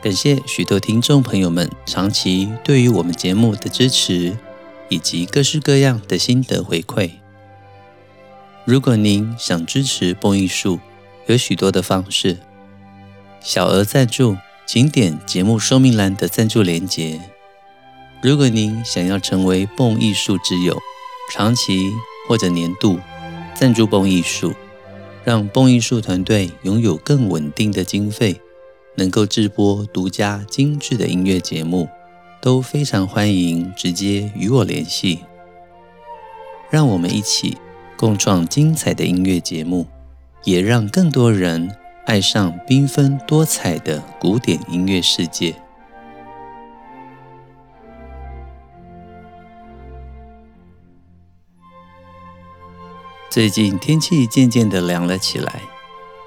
感谢许多听众朋友们长期对于我们节目的支持，以及各式各样的心得回馈。如果您想支持蹦艺术，有许多的方式。小额赞助，请点节目说明栏的赞助连结。如果您想要成为蹦艺术之友，长期或者年度赞助蹦艺术，让蹦艺术团队拥有更稳定的经费。能够制播独家精致的音乐节目，都非常欢迎直接与我联系。让我们一起共创精彩的音乐节目，也让更多人爱上缤纷多彩的古典音乐世界。最近天气渐渐的凉了起来。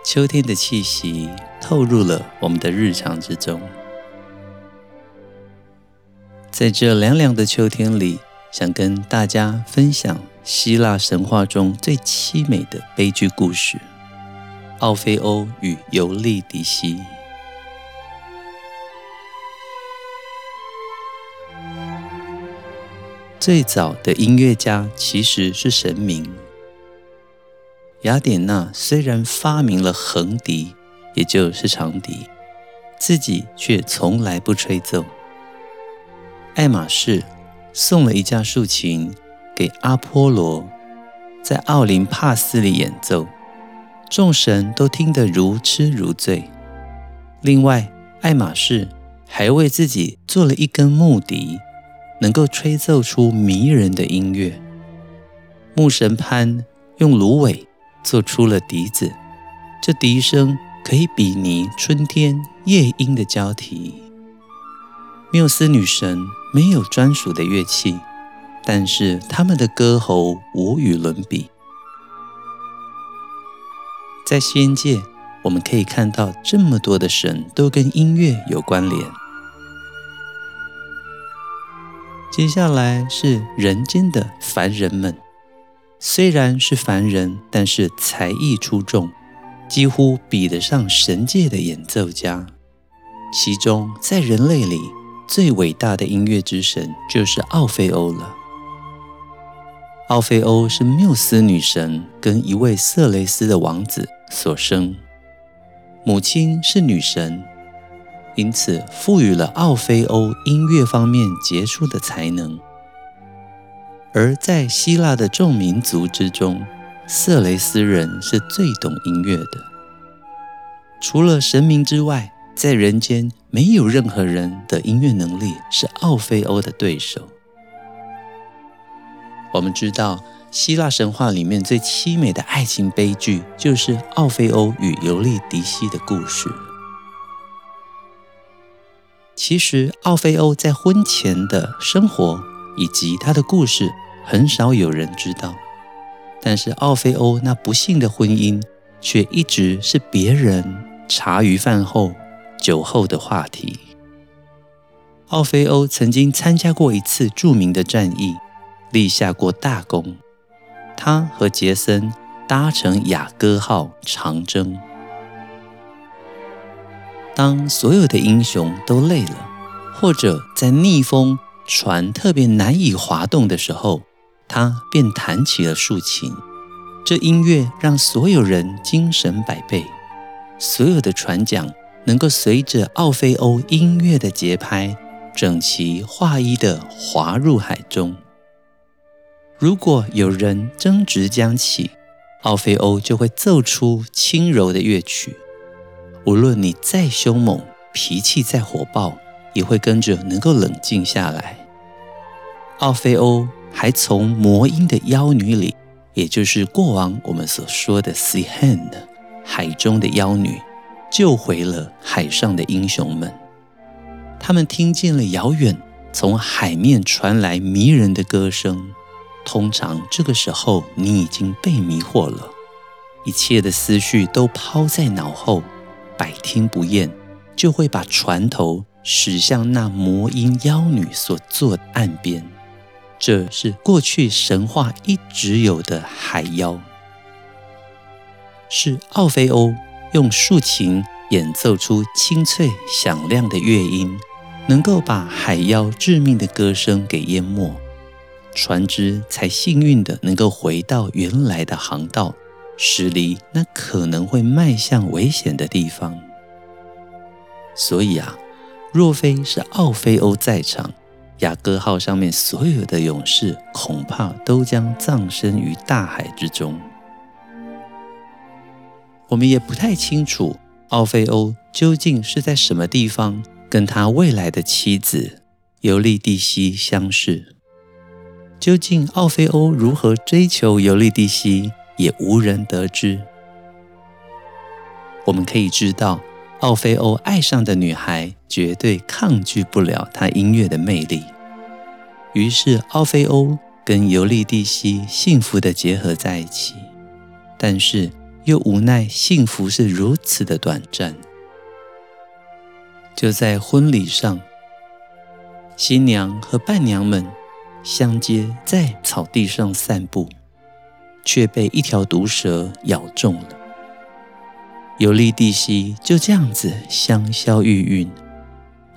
秋天的气息透入了我们的日常之中。在这凉凉的秋天里，想跟大家分享希腊神话中最凄美的悲剧故事——奥菲欧与尤利迪西。最早的音乐家其实是神明。雅典娜虽然发明了横笛，也就是长笛，自己却从来不吹奏。爱马仕送了一架竖琴给阿波罗，在奥林帕斯里演奏，众神都听得如痴如醉。另外，爱马仕还为自己做了一根木笛，能够吹奏出迷人的音乐。牧神潘用芦苇。做出了笛子，这笛声可以比拟春天夜莺的交替。缪斯女神没有专属的乐器，但是她们的歌喉无与伦比。在仙界，我们可以看到这么多的神都跟音乐有关联。接下来是人间的凡人们。虽然是凡人，但是才艺出众，几乎比得上神界的演奏家。其中，在人类里最伟大的音乐之神就是奥菲欧了。奥菲欧是缪斯女神跟一位色雷斯的王子所生，母亲是女神，因此赋予了奥菲欧音乐方面杰出的才能。而在希腊的众民族之中，色雷斯人是最懂音乐的。除了神明之外，在人间没有任何人的音乐能力是奥菲欧的对手。我们知道，希腊神话里面最凄美的爱情悲剧，就是奥菲欧与尤利迪西的故事。其实，奥菲欧在婚前的生活，以及他的故事很少有人知道，但是奥菲欧那不幸的婚姻却一直是别人茶余饭后、酒后的话题。奥菲欧曾经参加过一次著名的战役，立下过大功。他和杰森搭乘雅歌号长征，当所有的英雄都累了，或者在逆风，船特别难以滑动的时候，他便弹起了竖琴。这音乐让所有人精神百倍，所有的船桨能够随着奥菲欧音乐的节拍，整齐划一地划入海中。如果有人争执将起，奥菲欧就会奏出轻柔的乐曲。无论你再凶猛，脾气再火爆。也会跟着能够冷静下来。奥菲欧还从魔音的妖女里，也就是过往我们所说的 “Sea Hand” 海中的妖女，救回了海上的英雄们。他们听见了遥远从海面传来迷人的歌声。通常这个时候，你已经被迷惑了，一切的思绪都抛在脑后，百听不厌，就会把船头驶向那魔音妖女所坐的岸边。这是过去神话一直有的海妖，是奥菲欧用竖琴演奏出清脆响亮的乐音，能够把海妖致命的歌声给淹没。船只才幸运地能够回到原来的航道，驶离那可能会迈向危险的地方。所以啊，若非是奥菲欧在场，雅各号上面所有的勇士恐怕都将葬身于大海之中。我们也不太清楚奥菲欧究竟是在什么地方跟他未来的妻子尤利蒂西相识。究竟奥菲欧如何追求尤利蒂西，也无人得知。我们可以知道，奥菲欧爱上的女孩绝对抗拒不了他音乐的魅力。于是，奥菲欧跟尤利蒂西幸福的结合在一起，但是又无奈幸福是如此的短暂。就在婚礼上，新娘和伴娘们。相接在草地上散步，却被一条毒蛇咬中了。尤利蒂西就这样子香消玉殒。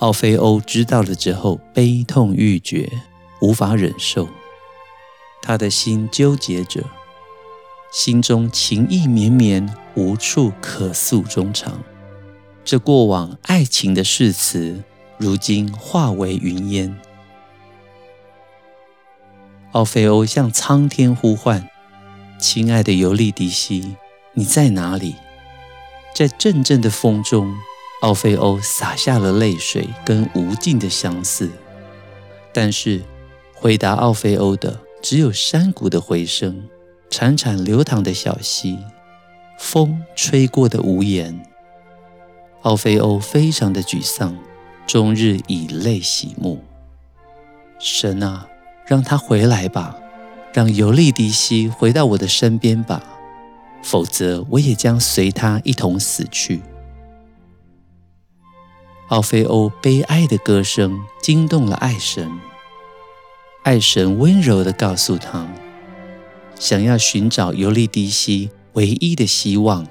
奥菲欧知道了之后，悲痛欲绝，无法忍受，他的心纠结着，心中情意绵绵，无处可诉衷肠。这过往爱情的誓词，如今化为云烟。奥菲欧向苍天呼唤：“亲爱的尤利迪西，你在哪里？”在阵阵的风中，奥菲欧洒下了泪水跟无尽的相思。但是，回答奥菲欧的只有山谷的回声、潺潺流淌的小溪、风吹过的屋檐。奥菲欧非常的沮丧，终日以泪洗目。神啊！让他回来吧，让尤利迪西回到我的身边吧，否则我也将随他一同死去。奥菲欧悲哀的歌声惊动了爱神，爱神温柔地告诉他，想要寻找尤利迪西唯一的希望，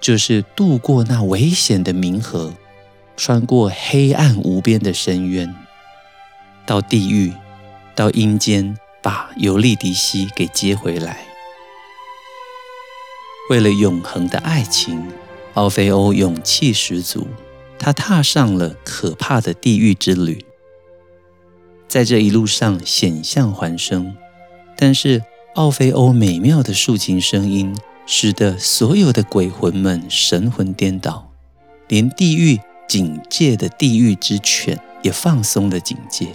就是渡过那危险的冥河，穿过黑暗无边的深渊，到地狱。到阴间把尤利迪西给接回来。为了永恒的爱情，奥菲欧勇气十足，他踏上了可怕的地狱之旅。在这一路上险象环生，但是奥菲欧美妙的竖琴声音，使得所有的鬼魂们神魂颠倒，连地狱警戒的地狱之犬也放松了警戒。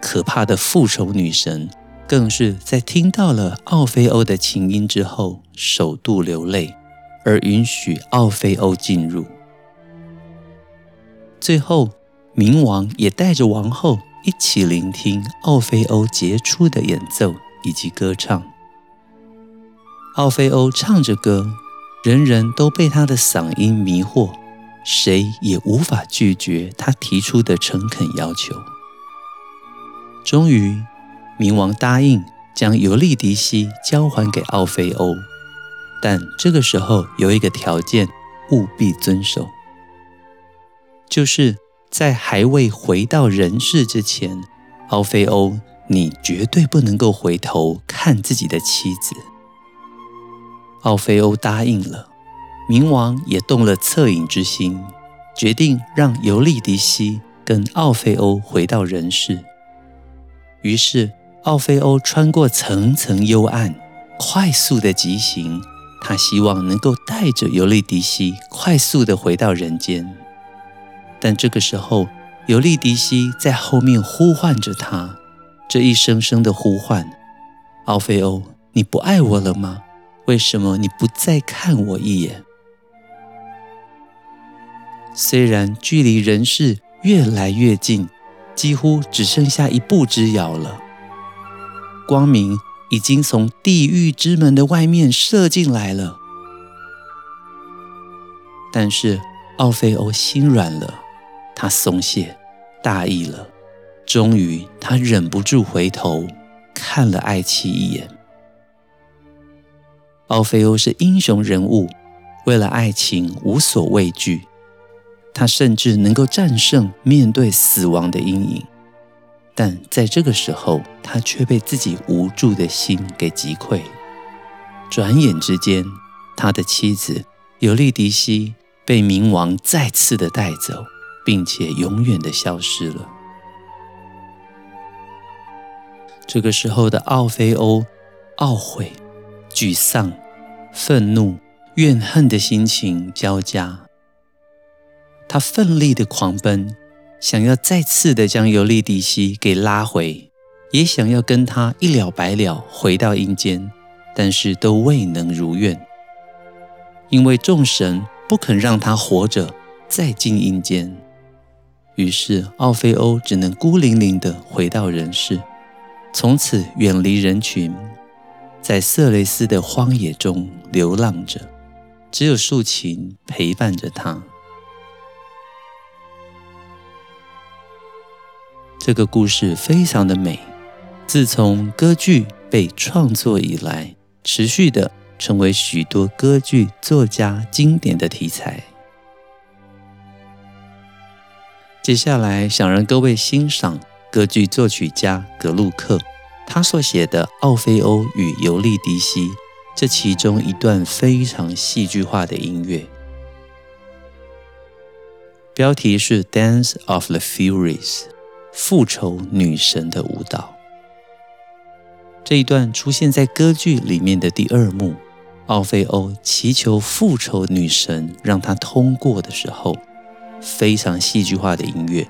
可怕的复仇女神更是在听到了奥菲欧的琴音之后，首度流泪，而允许奥菲欧进入。最后，冥王也带着王后一起聆听奥菲欧杰出的演奏以及歌唱。奥菲欧唱着歌，人人都被他的嗓音迷惑，谁也无法拒绝他提出的诚恳要求。终于，冥王答应将尤利迪西交还给奥菲欧，但这个时候有一个条件，务必遵守，就是在还未回到人世之前，奥菲欧，你绝对不能够回头看自己的妻子。奥菲欧答应了，冥王也动了恻隐之心，决定让尤利迪西跟奥菲欧回到人世。于是，奥菲欧穿过层层幽暗，快速的疾行。他希望能够带着尤利迪西快速的回到人间。但这个时候，尤利迪西在后面呼唤着他，这一声声的呼唤：“奥菲欧，你不爱我了吗？为什么你不再看我一眼？”虽然距离人世越来越近。几乎只剩下一步之遥了。光明已经从地狱之门的外面射进来了，但是奥菲欧心软了，他松懈、大意了。终于，他忍不住回头看了爱妻一眼。奥菲欧是英雄人物，为了爱情无所畏惧，他甚至能够战胜面对死亡的阴影。但在这个时候，他却被自己无助的心给击溃。转眼之间，他的妻子尤利迪西被冥王再次的带走，并且永远的消失了。这个时候的奥菲欧，懊悔、沮丧、愤怒、怨恨的心情交加。他奋力的狂奔，想要再次的将尤利迪西给拉回，也想要跟他一了百了，回到阴间，但是都未能如愿，因为众神不肯让他活着再进阴间。于是奥菲欧只能孤零零的回到人世。从此远离人群，在色雷斯的荒野中流浪着，只有竖琴陪伴着他。这个故事非常的美，自从歌剧被创作以来，持续的成为许多歌剧作家经典的题材。接下来想让各位欣赏。歌剧作曲家格鲁克，他所写的《奥菲欧与尤利迪西》这其中一段非常戏剧化的音乐，标题是《Dance of the Furies》，复仇女神的舞蹈。这一段出现在歌剧里面的第二幕，奥菲欧祈求复仇女神让他通过的时候，非常戏剧化的音乐。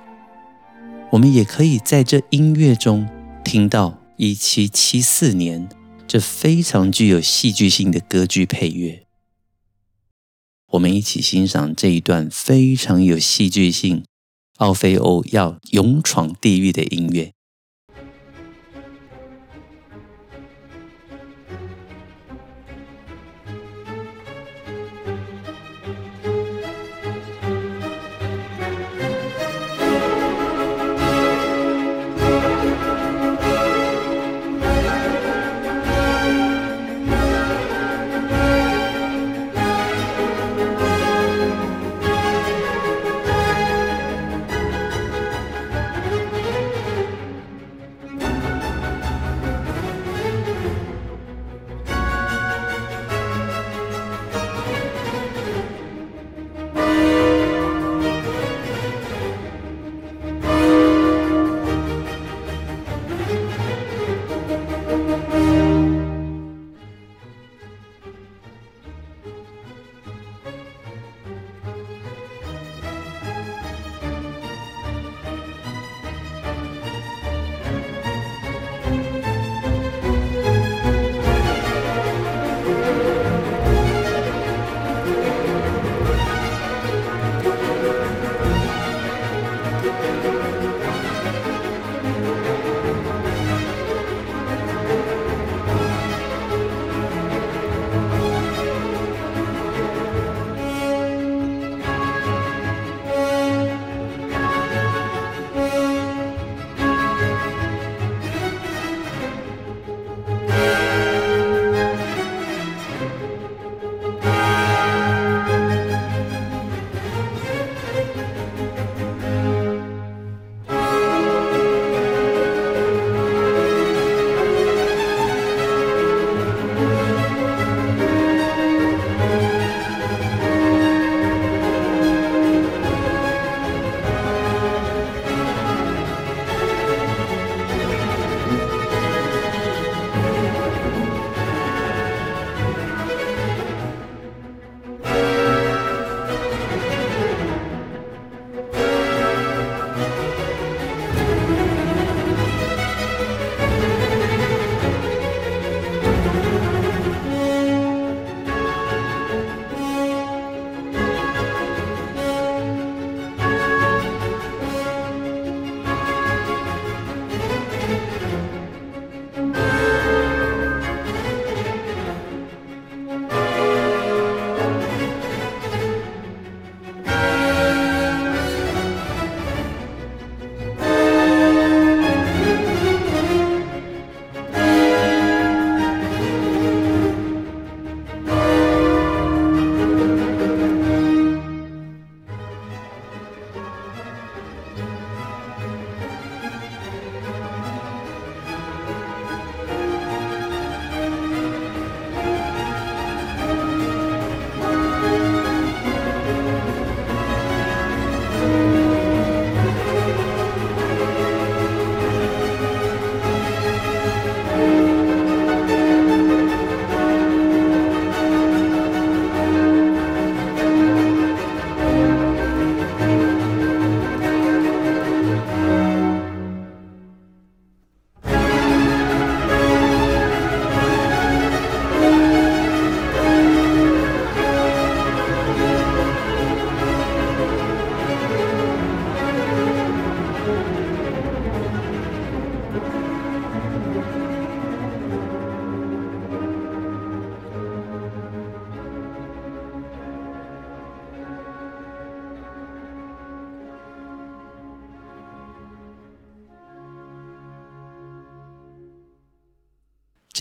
我们也可以在这音乐中听到一七七四年这非常具有戏剧性的歌剧配乐。我们一起欣赏这一段非常有戏剧性，奥菲欧要勇闯地狱的音乐。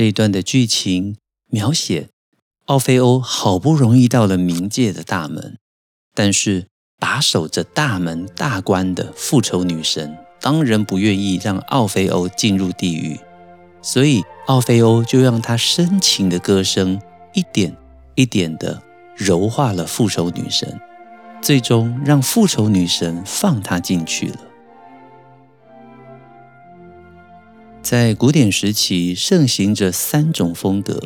这一段的剧情描写，奥菲欧好不容易到了冥界的大门，但是把守着大门大关的复仇女神当然不愿意让奥菲欧进入地狱，所以奥菲欧就让她深情的歌声一点一点的柔化了复仇女神，最终让复仇女神放她进去了。在古典时期盛行着三种风格，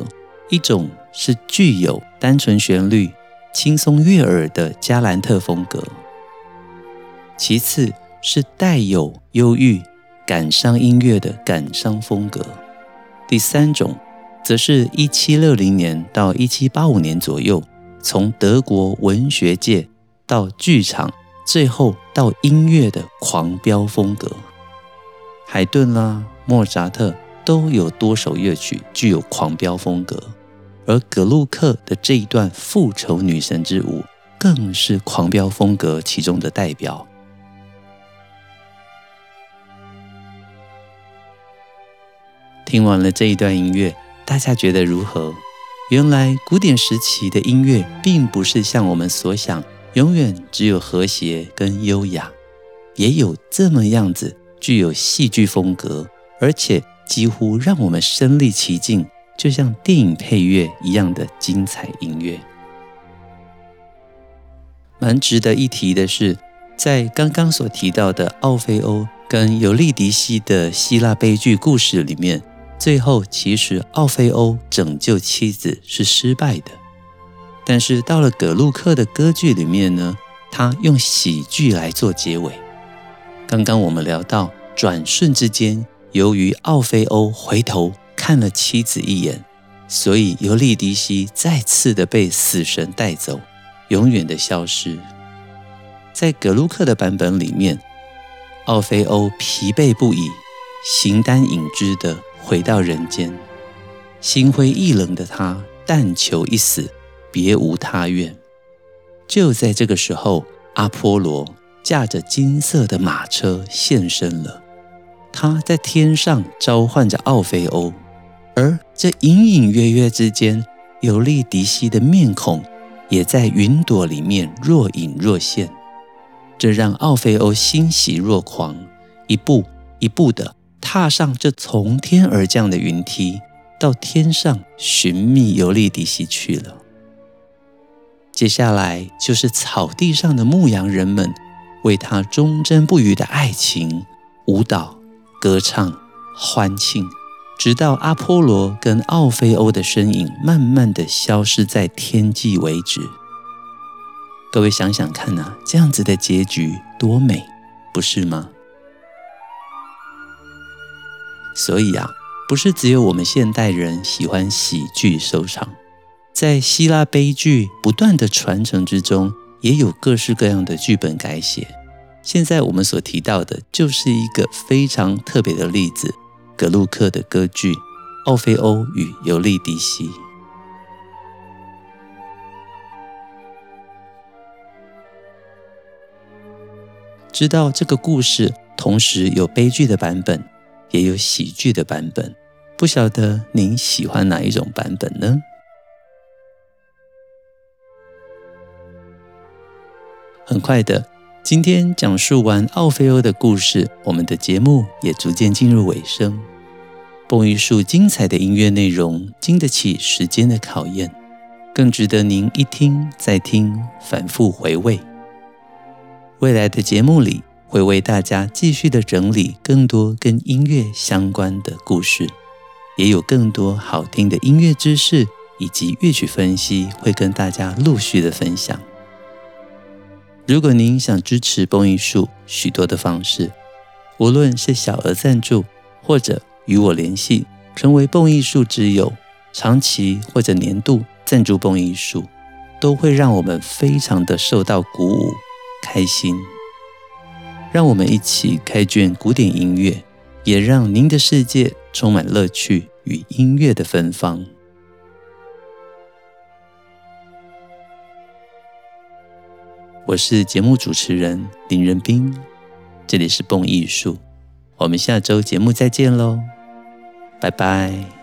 一种是具有单纯旋律、轻松悦耳的加兰特风格；其次是带有忧郁、感伤音乐的感伤风格；第三种，则是一七六零年到一七八五年左右，从德国文学界到剧场，最后到音乐的狂飙风格。海顿啦。莫扎特都有多首乐曲具有狂飙风格，而葛路克的这一段复仇女神之舞更是狂飙风格其中的代表。听完了这一段音乐，大家觉得如何？原来古典时期的音乐并不是像我们所想，永远只有和谐跟优雅，也有这么样子具有戏剧风格。而且几乎让我们身临其境，就像电影配乐一样的精彩音乐。蛮值得一提的是，在刚刚所提到的奥菲欧跟尤利迪西的希腊悲剧故事里面，最后其实奥菲欧拯救妻子是失败的。但是到了葛鲁克的歌剧里面呢，他用喜剧来做结尾。刚刚我们聊到转瞬之间。由于奥菲欧回头看了妻子一眼，所以尤利迪西再次的被死神带走，永远的消失。在葛鲁克的版本里面，奥菲欧疲惫不已，形单影只的回到人间，心灰意冷的他但求一死，别无他愿。就在这个时候，阿波罗驾着金色的马车现身了。他在天上召唤着奥菲欧，而这隐隐约约之间，尤利迪西的面孔也在云朵里面若隐若现。这让奥菲欧欣喜若狂，一步一步的踏上这从天而降的云梯，到天上寻觅尤利迪西去了。接下来就是草地上的牧羊人们为他忠贞不渝的爱情舞蹈。歌唱、欢庆，直到阿波罗跟奥菲欧的身影慢慢的消失在天际为止。各位想想看呐，这样子的结局多美，不是吗？所以啊，不是只有我们现代人喜欢喜剧收场，在希腊悲剧不断的传承之中，也有各式各样的剧本改写。现在我们所提到的，就是一个非常特别的例子——格鲁克的歌剧《奥菲欧与尤利迪西》。知道这个故事，同时有悲剧的版本，也有喜剧的版本，不晓得您喜欢哪一种版本呢？很快的。今天讲述完奥菲欧的故事，我们的节目也逐渐进入尾声。蹦一束精彩的音乐内容，经得起时间的考验，更值得您一听再听，反复回味。未来的节目里，会为大家继续的整理更多跟音乐相关的故事，也有更多好听的音乐知识以及乐曲分析，会跟大家陆续的分享。如果您想支持蹦艺术，许多的方式，无论是小额赞助，或者与我联系，成为蹦艺术之友，长期或者年度赞助蹦艺术，都会让我们非常的受到鼓舞、开心。让我们一起开卷古典音乐，也让您的世界充满乐趣与音乐的芬芳。我是节目主持人林仁斌，这里是蹦艺术，我们下周节目再见喽，拜拜。